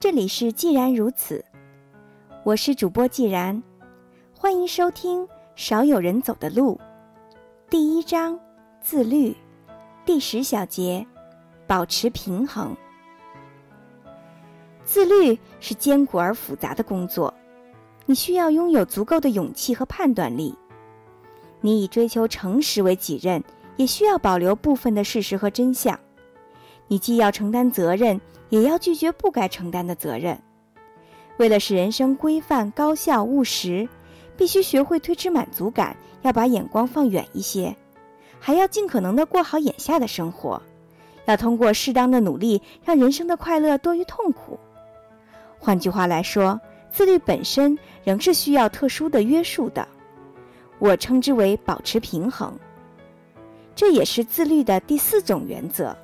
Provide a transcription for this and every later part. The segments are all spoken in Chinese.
这里是既然如此，我是主播既然，欢迎收听《少有人走的路》第一章自律第十小节保持平衡。自律是艰苦而复杂的工作，你需要拥有足够的勇气和判断力。你以追求诚实为己任，也需要保留部分的事实和真相。你既要承担责任。也要拒绝不该承担的责任。为了使人生规范、高效、务实，必须学会推迟满足感，要把眼光放远一些，还要尽可能的过好眼下的生活。要通过适当的努力，让人生的快乐多于痛苦。换句话来说，自律本身仍是需要特殊的约束的，我称之为保持平衡。这也是自律的第四种原则。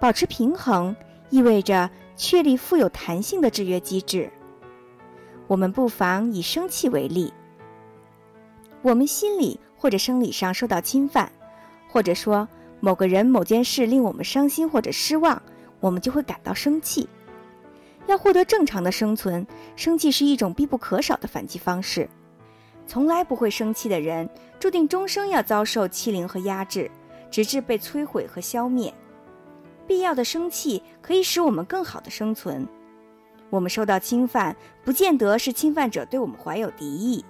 保持平衡意味着确立富有弹性的制约机制。我们不妨以生气为例。我们心理或者生理上受到侵犯，或者说某个人、某件事令我们伤心或者失望，我们就会感到生气。要获得正常的生存，生气是一种必不可少的反击方式。从来不会生气的人，注定终生要遭受欺凌和压制，直至被摧毁和消灭。必要的生气可以使我们更好的生存。我们受到侵犯，不见得是侵犯者对我们怀有敌意。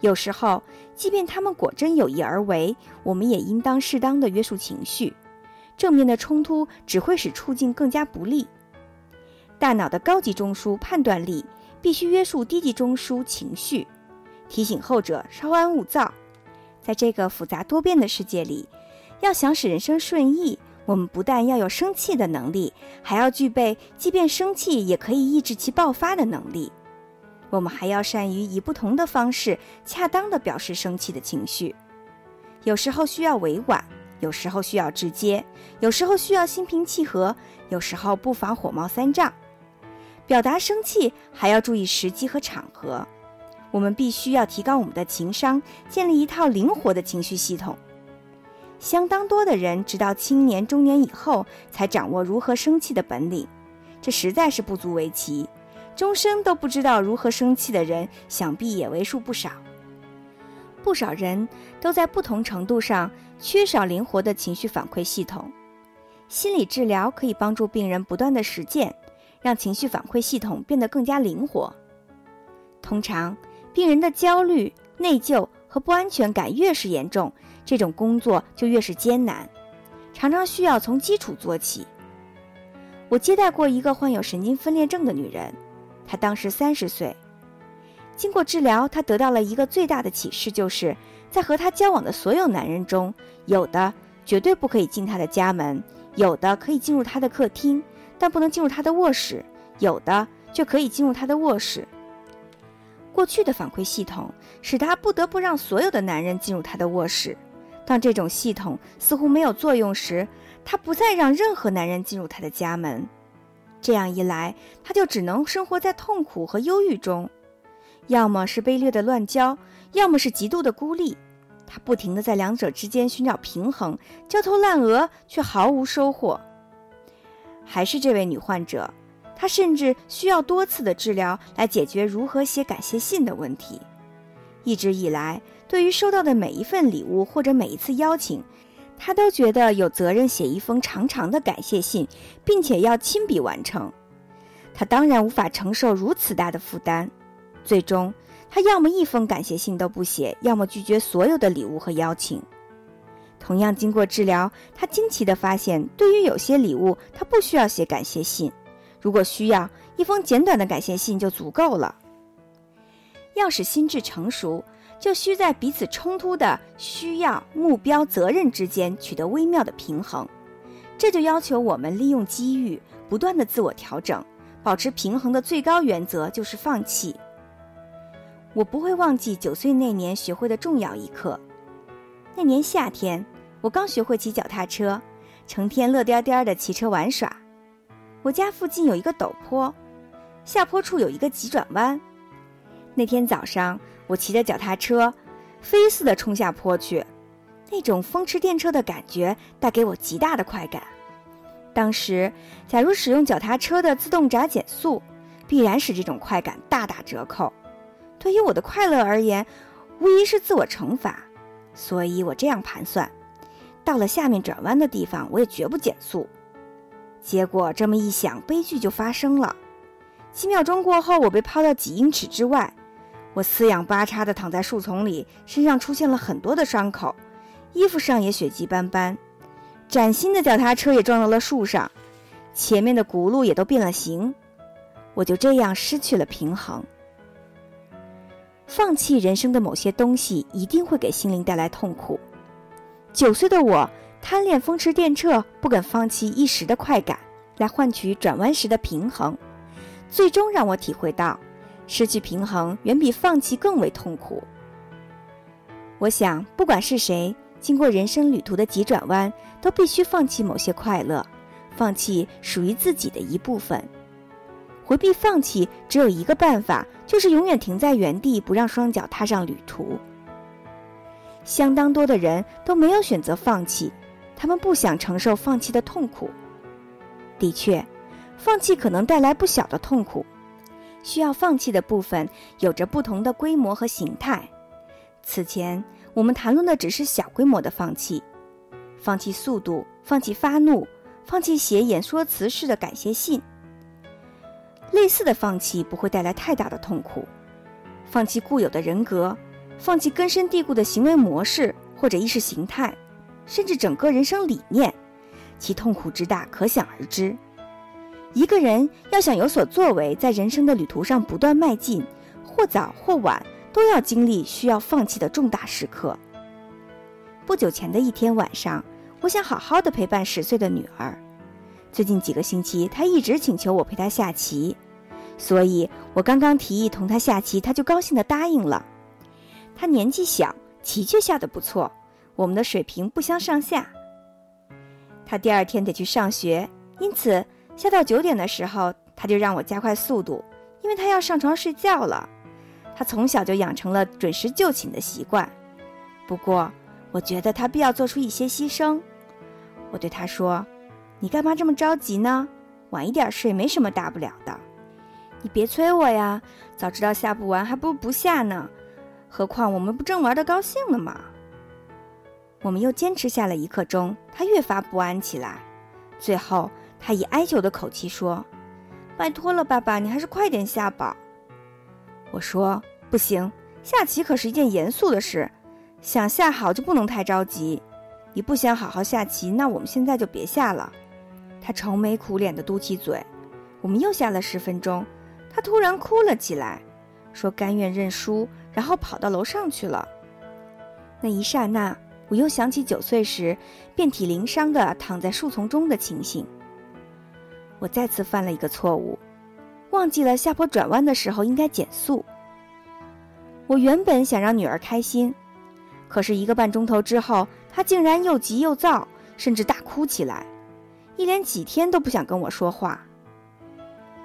有时候，即便他们果真有意而为，我们也应当适当的约束情绪。正面的冲突只会使处境更加不利。大脑的高级中枢判断力必须约束低级中枢情绪，提醒后者稍安勿躁。在这个复杂多变的世界里，要想使人生顺意。我们不但要有生气的能力，还要具备即便生气也可以抑制其爆发的能力。我们还要善于以不同的方式恰当地表示生气的情绪。有时候需要委婉，有时候需要直接，有时候需要心平气和，有时候不妨火冒三丈。表达生气还要注意时机和场合。我们必须要提高我们的情商，建立一套灵活的情绪系统。相当多的人直到青年中年以后才掌握如何生气的本领，这实在是不足为奇。终生都不知道如何生气的人，想必也为数不少。不少人都在不同程度上缺少灵活的情绪反馈系统。心理治疗可以帮助病人不断的实践，让情绪反馈系统变得更加灵活。通常，病人的焦虑、内疚和不安全感越是严重。这种工作就越是艰难，常常需要从基础做起。我接待过一个患有神经分裂症的女人，她当时三十岁。经过治疗，她得到了一个最大的启示，就是在和她交往的所有男人中，有的绝对不可以进她的家门，有的可以进入她的客厅，但不能进入她的卧室；有的却可以进入她的卧室。过去的反馈系统使她不得不让所有的男人进入她的卧室。当这种系统似乎没有作用时，她不再让任何男人进入她的家门。这样一来，她就只能生活在痛苦和忧郁中，要么是卑劣的乱交，要么是极度的孤立。她不停地在两者之间寻找平衡，焦头烂额却毫无收获。还是这位女患者，她甚至需要多次的治疗来解决如何写感谢信的问题。一直以来。对于收到的每一份礼物或者每一次邀请，他都觉得有责任写一封长长的感谢信，并且要亲笔完成。他当然无法承受如此大的负担，最终他要么一封感谢信都不写，要么拒绝所有的礼物和邀请。同样，经过治疗，他惊奇地发现，对于有些礼物，他不需要写感谢信；如果需要，一封简短的感谢信就足够了。要使心智成熟。就需在彼此冲突的需要、目标、责任之间取得微妙的平衡，这就要求我们利用机遇，不断的自我调整，保持平衡的最高原则就是放弃。我不会忘记九岁那年学会的重要一课。那年夏天，我刚学会骑脚踏车，成天乐颠颠的骑车玩耍。我家附近有一个陡坡，下坡处有一个急转弯。那天早上。我骑着脚踏车，飞似的冲下坡去，那种风驰电掣的感觉带给我极大的快感。当时，假如使用脚踏车的自动闸减速，必然使这种快感大打折扣。对于我的快乐而言，无疑是自我惩罚。所以我这样盘算：到了下面转弯的地方，我也绝不减速。结果这么一想，悲剧就发生了。几秒钟过后，我被抛到几英尺之外，我四仰八叉地躺在树丛里，身上出现了很多的伤口，衣服上也血迹斑斑。崭新的脚踏车也撞到了树上，前面的轱辘也都变了形，我就这样失去了平衡。放弃人生的某些东西，一定会给心灵带来痛苦。九岁的我贪恋风驰电掣，不肯放弃一时的快感，来换取转弯时的平衡，最终让我体会到，失去平衡远比放弃更为痛苦。我想，不管是谁。经过人生旅途的急转弯，都必须放弃某些快乐，放弃属于自己的一部分。回避放弃只有一个办法，就是永远停在原地，不让双脚踏上旅途。相当多的人都没有选择放弃，他们不想承受放弃的痛苦。的确，放弃可能带来不小的痛苦，需要放弃的部分有着不同的规模和形态。此前。我们谈论的只是小规模的放弃，放弃速度，放弃发怒，放弃写演说词式的感谢信。类似的放弃不会带来太大的痛苦，放弃固有的人格，放弃根深蒂固的行为模式或者意识形态，甚至整个人生理念，其痛苦之大可想而知。一个人要想有所作为，在人生的旅途上不断迈进，或早或晚。都要经历需要放弃的重大时刻。不久前的一天晚上，我想好好的陪伴十岁的女儿。最近几个星期，她一直请求我陪她下棋，所以我刚刚提议同她下棋，她就高兴地答应了。她年纪小，棋却下得不错，我们的水平不相上下。她第二天得去上学，因此下到九点的时候，他就让我加快速度，因为他要上床睡觉了。他从小就养成了准时就寝的习惯，不过我觉得他必要做出一些牺牲。我对他说：“你干嘛这么着急呢？晚一点睡没什么大不了的。你别催我呀，早知道下不完，还不如不下呢。何况我们不正玩的高兴呢吗？”我们又坚持下了一刻钟，他越发不安起来。最后，他以哀求的口气说：“拜托了，爸爸，你还是快点下吧。”我说。不行，下棋可是一件严肃的事，想下好就不能太着急。你不想好好下棋，那我们现在就别下了。他愁眉苦脸地嘟起嘴。我们又下了十分钟，他突然哭了起来，说甘愿认输，然后跑到楼上去了。那一刹那，我又想起九岁时遍体鳞伤地躺在树丛中的情形。我再次犯了一个错误，忘记了下坡转弯的时候应该减速。我原本想让女儿开心，可是一个半钟头之后，她竟然又急又躁，甚至大哭起来，一连几天都不想跟我说话。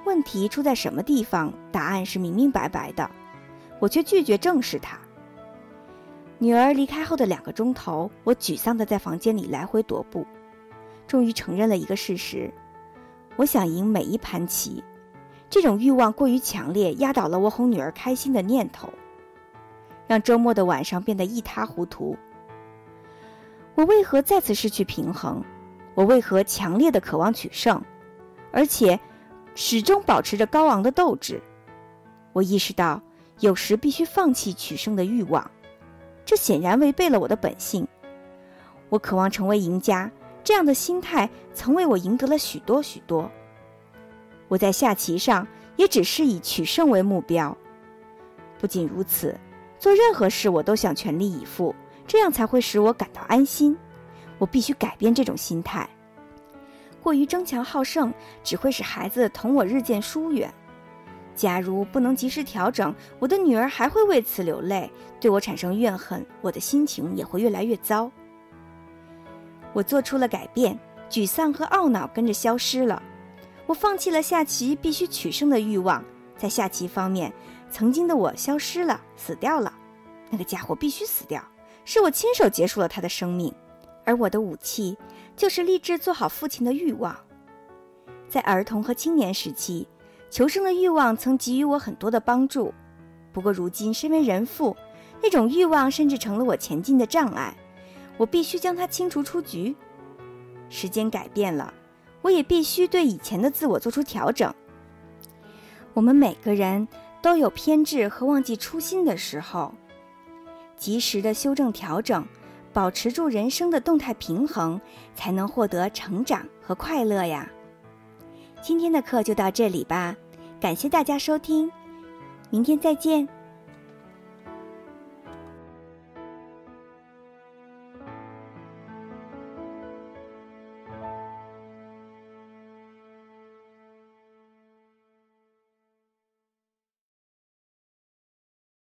问题出在什么地方？答案是明明白白的，我却拒绝正视它。女儿离开后的两个钟头，我沮丧地在房间里来回踱步，终于承认了一个事实：我想赢每一盘棋。这种欲望过于强烈，压倒了我哄女儿开心的念头。让周末的晚上变得一塌糊涂。我为何再次失去平衡？我为何强烈的渴望取胜，而且始终保持着高昂的斗志？我意识到，有时必须放弃取胜的欲望，这显然违背了我的本性。我渴望成为赢家，这样的心态曾为我赢得了许多许多。我在下棋上也只是以取胜为目标。不仅如此。做任何事，我都想全力以赴，这样才会使我感到安心。我必须改变这种心态。过于争强好胜，只会使孩子同我日渐疏远。假如不能及时调整，我的女儿还会为此流泪，对我产生怨恨，我的心情也会越来越糟。我做出了改变，沮丧和懊恼跟着消失了。我放弃了下棋必须取胜的欲望，在下棋方面。曾经的我消失了，死掉了。那个家伙必须死掉，是我亲手结束了他的生命。而我的武器就是立志做好父亲的欲望。在儿童和青年时期，求生的欲望曾给予我很多的帮助。不过如今身为人父，那种欲望甚至成了我前进的障碍。我必须将它清除出局。时间改变了，我也必须对以前的自我做出调整。我们每个人都有偏执和忘记初心的时候，及时的修正调整，保持住人生的动态平衡，才能获得成长和快乐呀。今天的课就到这里吧，感谢大家收听，明天再见。